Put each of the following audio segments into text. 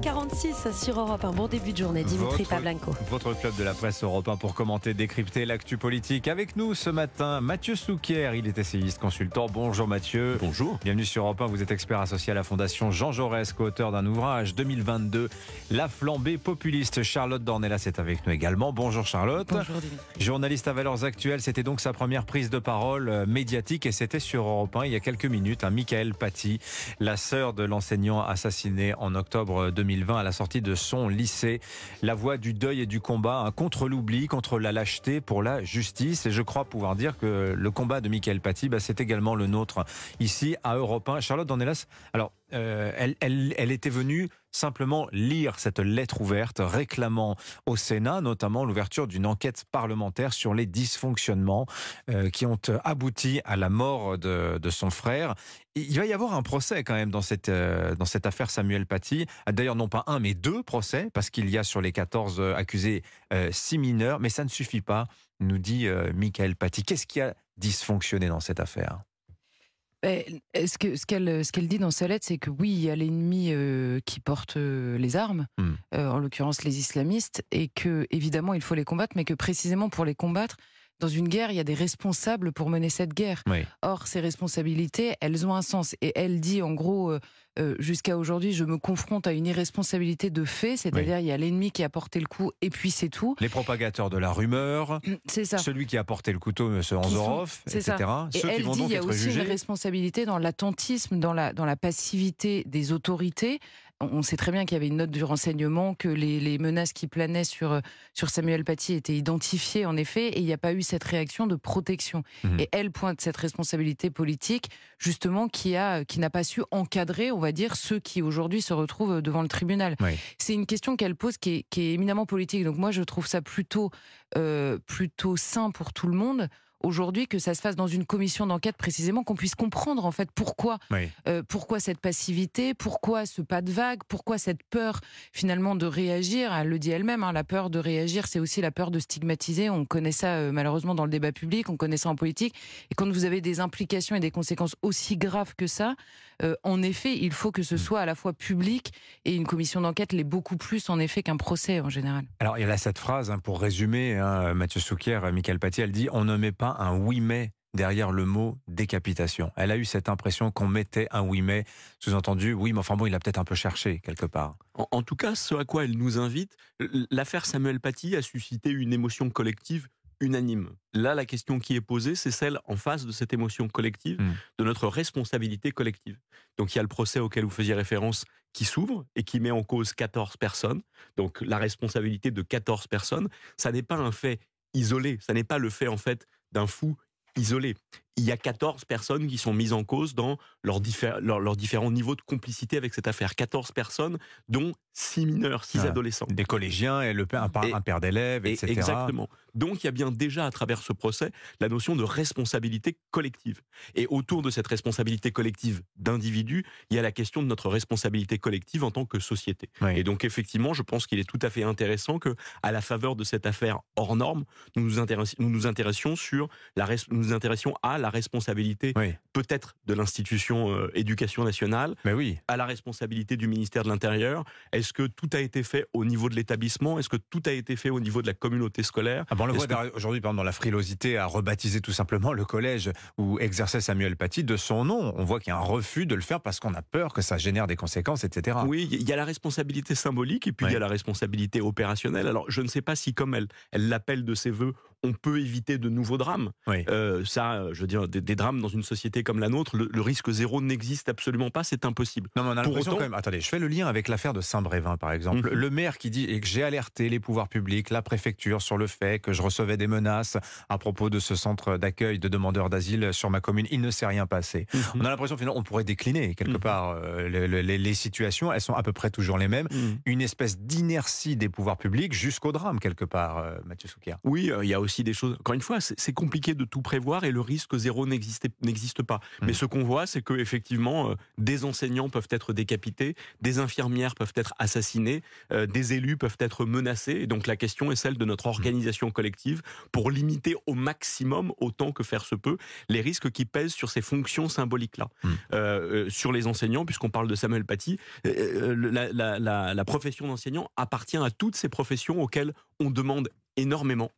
8h46 sur Europe 1. Bon début de journée, Dimitri Votre- Pavlenko. Votre club de la presse Europe 1 pour commenter, décrypter l'actu politique. Avec nous ce matin, Mathieu Souquier. Il est essayiste consultant. Bonjour Mathieu. Bonjour. Bienvenue sur Europe 1. Vous êtes expert associé à la Fondation Jean Jaurès, co-auteur d'un ouvrage 2022, La flambée populiste. Charlotte Dornelas est avec nous également. Bonjour Charlotte. Bonjour Dimitri. Journaliste à valeurs actuelles, c'était donc sa première prise de parole euh, médiatique et c'était sur Europe 1 il y a quelques minutes. Un Michael Paty, la sœur de l'enseignant assassiné en octobre 2020 à la sortie de son lycée. La voix du deuil et du combat contre l'oubli, contre la lâcheté, pour la justice. Et je crois pouvoir dire que le combat de Michael Paty, bah, c'est également le nôtre ici à Europe 1. Charlotte Dornelas, alors euh, elle était venue simplement lire cette lettre ouverte réclamant au Sénat notamment l'ouverture d'une enquête parlementaire sur les dysfonctionnements euh, qui ont abouti à la mort de, son frère. Il va y avoir un procès quand même dans cette, euh, dans cette affaire Samuel Paty. D'ailleurs, non pas un, mais deux procès, parce qu'il y a sur les 14 accusés euh, six mineurs, mais ça ne suffit pas, nous dit euh, Michael Paty. Qu'est-ce qui a dysfonctionné dans cette affaire? Ce que- ce qu'elle ce dit dans sa lettre, c'est que oui, il y a l'ennemi euh, qui porte euh, les armes, euh, en l'occurrence les islamistes, et que évidemment il faut les combattre, mais que précisément pour les combattre, dans une guerre, il y a des responsables pour mener cette guerre. Oui. Or, ces responsabilités, elles ont un sens. Et elle dit, en gros, euh, euh, jusqu'à aujourd'hui, je me confronte à une irresponsabilité de fait, c'est-à-dire il y a l'ennemi qui a porté le coup, et puis c'est tout. Les propagateurs de la rumeur, C'est ça. celui qui a porté le couteau, M. Anzorov, ça. etc. Et Ceux qui elle vont dit donc il y a aussi jugés. une responsabilité dans l'attentisme, dans la, dans la passivité des autorités. On sait très bien qu'il y avait une note du renseignement, que les, les menaces qui planaient sur, euh, sur Samuel Paty étaient identifiées en effet, et il n'y a pas eu cette réaction de protection. Mhm. Et elle pointe cette responsabilité politique, justement, qui a qui n'a pas su encadrer, on va dire, ceux qui aujourd'hui se retrouvent devant le tribunal. Oui. C'est une question qu'elle pose qui est, qui est éminemment politique. Donc moi, je trouve ça plutôt, euh, plutôt sain pour tout le monde aujourd'hui que ça se fasse dans une commission d'enquête précisément, qu'on puisse comprendre en fait pourquoi, Oui. euh, pourquoi cette passivité, pourquoi ce pas de vague, pourquoi cette peur finalement de réagir. Elle le dit elle-même, hein, la peur de réagir, c'est aussi la peur de stigmatiser. On connaît ça euh, malheureusement dans le débat public, on connaît ça en politique. Et quand vous avez des implications et des conséquences aussi graves que ça, euh, en effet, il faut que ce soit à la fois public et une commission d'enquête l'est beaucoup plus en effet qu'un procès en général. Alors, il y a là cette phrase, hein, pour résumer, hein, Mathieu Souquier, Michael Paty, elle dit On ne met pas un oui mais derrière le mot décapitation. Elle a eu cette impression qu'on mettait un oui mais, sous-entendu, oui, mais enfin bon, il a peut-être un peu cherché quelque part. En, en tout cas, ce à quoi elle nous invite, l'affaire Samuel Paty a suscité une émotion collective unanime. Là, la question qui est posée, c'est celle en face de cette émotion collective, Mm. de notre responsabilité collective. Donc il y a le procès auquel vous faisiez référence qui s'ouvre et qui met en cause 14 personnes. Donc la responsabilité de 14 personnes, ça n'est pas un fait isolé, ça n'est pas le fait en fait d'un fou isolé. Il y a 14 personnes qui sont mises en cause dans leurs diffé- leurs- leurs différents niveaux de complicité avec cette affaire. 14 personnes, dont 6 mineurs, 6 Ah. adolescents. Des collégiens et le père, un, Et- un père d'élèves, Et- etc. Exactement. Donc il y a bien déjà à travers ce procès la notion de responsabilité collective. Et autour de cette responsabilité collective d'individus, il y a la question de notre responsabilité collective en tant que société. Oui. Et donc effectivement, je pense qu'il est tout à fait intéressant que, à la faveur de cette affaire hors norme, nous nous, intéress- nous, nous intéressions sur la nous nous intéressions à la responsabilité Oui, peut-être de l'institution euh, éducation nationale, mais oui. à la responsabilité du ministère de l'Intérieur Est-ce que tout a été fait au niveau de l'établissement? Est-ce que tout a été fait au niveau de la communauté scolaire? Ah bon, on le voit que- aujourd'hui, dans la frilosité à rebaptiser tout simplement le collège où exerçait Samuel Paty de son nom. On voit qu'il y a un refus de le faire parce qu'on a peur que ça génère des conséquences, etc. Oui, il y a la responsabilité symbolique et puis il y a la responsabilité opérationnelle. Alors, je ne sais pas si, comme elle, elle l'appelle de ses voeux, on peut éviter de nouveaux drames. Oui. Euh, ça, je veux dire, des, des drames dans une société comme la nôtre, le, le risque zéro n'existe absolument pas, c'est impossible. Non, mais on a l'impression autant- quand même. Attendez, je fais le lien avec l'affaire de Saint-Brévin, par exemple. Mhm. Le maire qui dit et que j'ai alerté les pouvoirs publics, la préfecture, sur le fait que je recevais des menaces à propos de ce centre d'accueil de demandeurs d'asile sur ma commune. Il ne s'est rien passé. On a l'impression finalement on pourrait décliner quelque Mhm. part euh, le- le- les, les situations. Elles sont à peu près toujours les mêmes. Mhm. Une espèce d'inertie des pouvoirs publics jusqu'au drame quelque part, euh, Mathieu Souquier. Oui, il y a aussi aussi des choses. Encore une fois, c'est compliqué de tout prévoir et le risque zéro n'existe pas. Mais ce qu'on voit, c'est que effectivement, des enseignants peuvent être décapités, des infirmières peuvent être assassinées, des élus peuvent être menacés. Et donc la question est celle de notre organisation collective pour limiter au maximum, autant que faire se peut, les risques qui pèsent sur ces fonctions symboliques-là. Euh, sur les enseignants, puisqu'on parle de Samuel Paty, la, la, la profession d'enseignant appartient à toutes ces professions auxquelles on demande énormément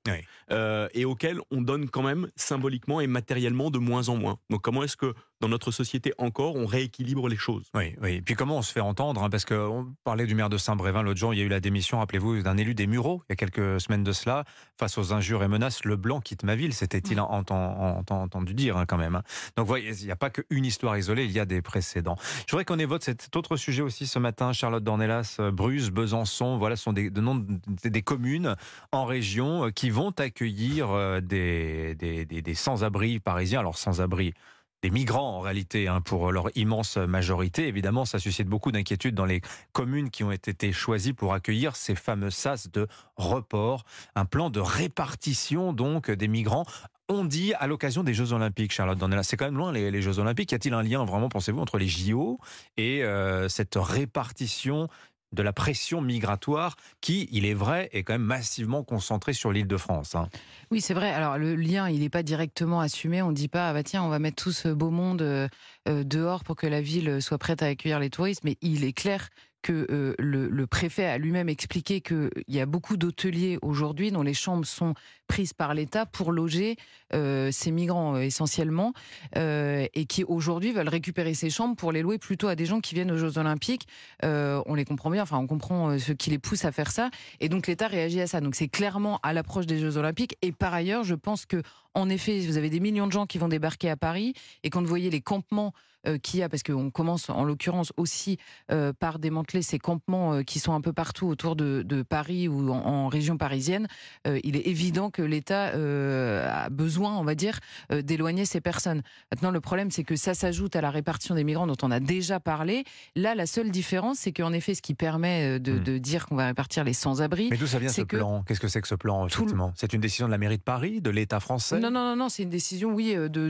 euh, et auxquelles on donne quand même symboliquement et matériellement de moins en moins. Donc comment est-ce que dans notre société encore, on rééquilibre les choses? Oui, oui. Et puis comment on se fait entendre hein, Parce qu'on parlait du maire de Saint-Brévin l'autre jour, il y a eu la démission, rappelez-vous, d'un élu des Mureaux, il y a quelques semaines de cela, face aux injures et menaces, le blanc quitte ma ville, c'était-il entendu dire hein, quand même. Hein. Donc vous voyez, il n'y a pas qu'une histoire isolée, il y a des précédents. Je voudrais qu'on évoque cet autre sujet aussi ce matin, Charlotte Dornelas, euh, Bruce, Besançon, voilà, ce sont des, noms des communes en région euh, qui vont accueillir euh, des, des, des sans-abri parisiens. Alors sans-abri, des migrants en réalité, hein, pour leur immense majorité. Évidemment, ça suscite beaucoup d'inquiétudes dans les communes qui ont été choisies pour accueillir ces fameux sas de report. Un plan de répartition donc des migrants on dit à l'occasion des Jeux Olympiques, Charlotte Donnella. C'est quand même loin les, Jeux Olympiques. Y a-t-il un lien vraiment, pensez-vous, entre les JO et euh, cette répartition de la pression migratoire qui, il est vrai, est quand même massivement concentrée sur l'île de France. Hein. Oui, c'est vrai. Alors le lien, il n'est pas directement assumé. On ne dit pas, ah bah tiens, on va mettre tout ce beau monde euh, euh, dehors pour que la ville soit prête à accueillir les touristes. Mais il est clair que euh, le, préfet a lui-même expliqué qu'il y a beaucoup d'hôteliers aujourd'hui dont les chambres sont prises par l'État pour loger euh, ces migrants euh, essentiellement et qui aujourd'hui veulent récupérer ces chambres pour les louer plutôt à des gens qui viennent aux Jeux Olympiques. on les comprend bien, enfin on comprend ce qui les pousse à faire ça et donc l'État réagit à ça. Donc c'est clairement à l'approche des Jeux Olympiques et par ailleurs je pense que en effet vous avez des millions de gens qui vont débarquer à Paris et quand vous voyez les campements qu'il y a, parce qu'on commence en l'occurrence aussi euh, par démanteler ces campements euh, qui sont un peu partout autour de, Paris ou en, région parisienne, il est évident que l'État a besoin, on va dire, d'éloigner ces personnes. Maintenant, le problème, c'est que ça s'ajoute à la répartition des migrants dont on a déjà parlé. Là, la seule différence, c'est qu'en effet, ce qui permet de, hmm. dire qu'on va répartir les sans-abri. Mais d'où ça vient ce plan? Qu'est-ce que c'est que ce plan, effectivement? C'est une décision de la mairie de Paris, de l'État français? Non, non, non, non c'est une décision, oui, de,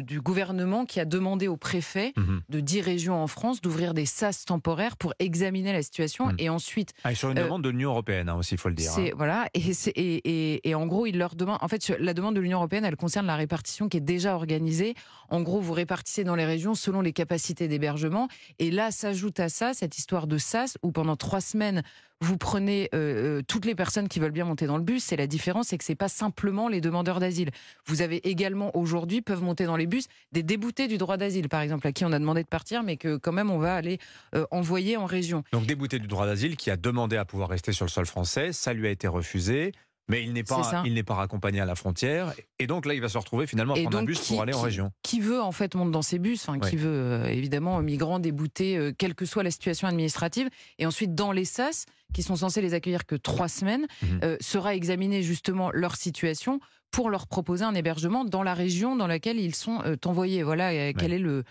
du gouvernement qui a demandé au préfet Mhm. de 10 régions en France d'ouvrir des SAS temporaires pour examiner la situation mhm. et ensuite. Ah, sur une euh, demande de l'Union européenne hein, aussi, il faut le dire. Hein. Voilà, et, et, et, en gros, il leur demande. En fait, la demande de l'Union européenne, elle concerne la répartition qui est déjà organisée. En gros, vous répartissez dans les régions selon les capacités d'hébergement. Et là, s'ajoute à ça cette histoire de SAS où pendant trois semaines, vous prenez euh, euh, toutes les personnes qui veulent bien monter dans le bus. C'est la différence, c'est que c'est pas simplement les demandeurs d'asile. Vous avez également aujourd'hui peuvent monter dans les bus des déboutés du droit d'asile, par exemple, à qui on a demandé de partir, mais que quand même on va aller euh, envoyer en région. Donc débouté du droit d'asile qui a demandé à pouvoir rester sur le sol français, ça lui a été refusé. Mais il n'est pas, il n'est pas raccompagné à la frontière, et donc là, il va se retrouver finalement à prendre un bus pour aller en région. Qui veut en fait monter dans ces bus, hein, qui veut évidemment migrants déboutés, quelle que soit la situation administrative, et ensuite dans les SAS, qui sont censés les accueillir que trois semaines, mhm. euh, sera examiner justement leur situation pour leur proposer un hébergement dans la région dans laquelle ils sont euh, envoyés. Voilà euh, quel est le,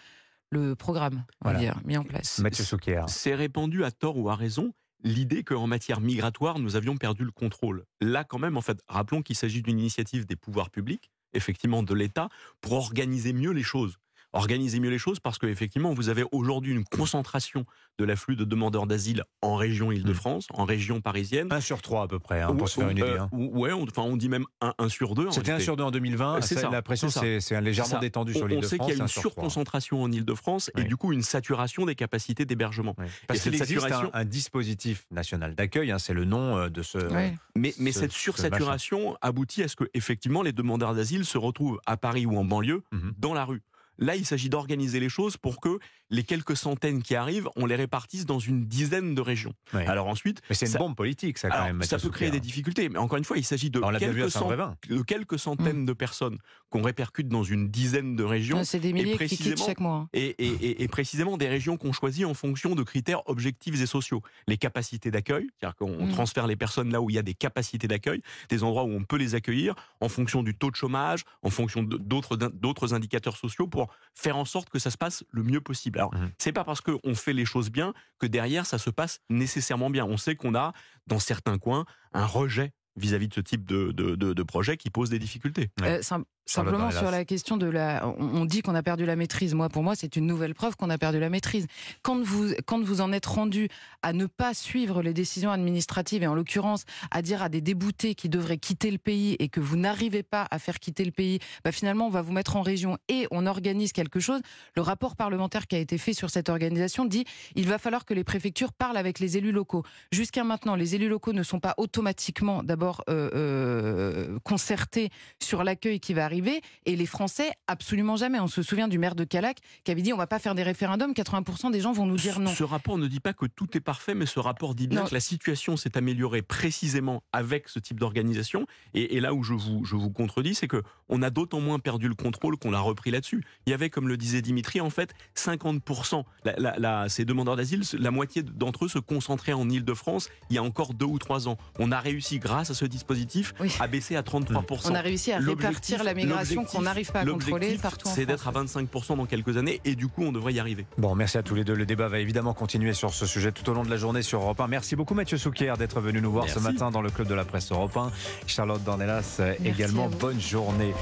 le programme dire, mis en place. Mathieu C'est répandu à tort ou à raison l'idée qu'en matière migratoire, nous avions perdu le contrôle. Là, quand même, en fait, rappelons qu'il s'agit d'une initiative des pouvoirs publics, effectivement de l'État, pour organiser mieux les choses organiser mieux les choses parce qu'effectivement, vous avez aujourd'hui une concentration de l'afflux de demandeurs d'asile en région Île-de-France, en région parisienne. Un sur trois à peu près, hein, pour se faire une idée. Euh, hein. ouais, on, enfin, on dit même un, sur deux. C'était un sur deux en 2020. Euh, c'est La pression c'est légèrement détendue sur l'Île-de-France. On sait qu'il y a une surconcentration en Île-de-France et du coup une saturation des capacités d'hébergement. Parce qu'il existe un, dispositif national d'accueil, hein, c'est le nom euh, de ce. Mais, mais cette sursaturation aboutit à ce que effectivement les demandeurs d'asile se retrouvent à Paris ou en banlieue mhm. dans la rue. Là, il s'agit d'organiser les choses pour que les quelques centaines qui arrivent, on les répartisse dans une dizaine de régions. Alors ensuite, mais c'est une bombe politique, ça quand même. Ça peut créer des difficultés, mais encore une fois, il s'agit de, quelques, centaines mm. de personnes qu'on répercute dans une dizaine de régions. C'est des milliers qui quittent chaque mois. Et, précisément des régions qu'on choisit en fonction de critères objectifs et sociaux. Les capacités d'accueil, c'est-à-dire qu'on mm. transfère les personnes là où il y a des capacités d'accueil, des endroits où on peut les accueillir, en fonction du taux de chômage, en fonction d'autres indicateurs sociaux pour faire en sorte que ça se passe le mieux possible. Alors, mmh. c'est pas parce qu'on fait les choses bien que derrière ça se passe nécessairement bien. On sait qu'on a dans certains coins un rejet vis-à-vis de ce type de, de, de, projet qui pose des difficultés. Euh, simplement sur la question de la, on, dit qu'on a perdu la maîtrise. Moi, pour moi, c'est une nouvelle preuve qu'on a perdu la maîtrise. Quand vous, quand vous en êtes rendu à ne pas suivre les décisions administratives et en l'occurrence à dire à des déboutés qui devraient quitter le pays et que vous n'arrivez pas à faire quitter le pays, bah finalement, on va vous mettre en région et on organise quelque chose. Le rapport parlementaire qui a été fait sur cette organisation dit il va falloir que les préfectures parlent avec les élus locaux. Jusqu'à maintenant, les élus locaux ne sont pas automatiquement d'abord euh, euh, concertés sur l'accueil qui va arriver et les Français absolument jamais. On se souvient du maire de Calac qui avait dit on va pas faire des référendums, 80% des gens vont nous dire non. Ce rapport ne dit pas que tout est parfait, mais ce rapport dit bien que la situation s'est améliorée précisément avec ce type d'organisation. Et, là où je vous, je vous contredis, c'est que on a d'autant moins perdu le contrôle qu'on l'a repris là-dessus. Il y avait, comme le disait Dimitri, en fait 50%. La, ces demandeurs d'asile, la moitié d'entre eux se concentraient en Ile-de-France il y a encore deux ou trois ans. On a réussi, grâce à ce dispositif, à baisser à 33%. On a réussi à répartir la migration qu'on n'arrive pas à contrôler partout C'est d'être à 25% dans quelques années et du coup, on devrait y arriver. Bon, merci à tous les deux. Le débat va évidemment continuer sur ce sujet tout au long de la journée sur Europe 1. Merci beaucoup Mathieu Souquier d'être venu nous voir ce matin dans le club de la presse Europe 1. Charlotte Dornelas également. Bonne journée.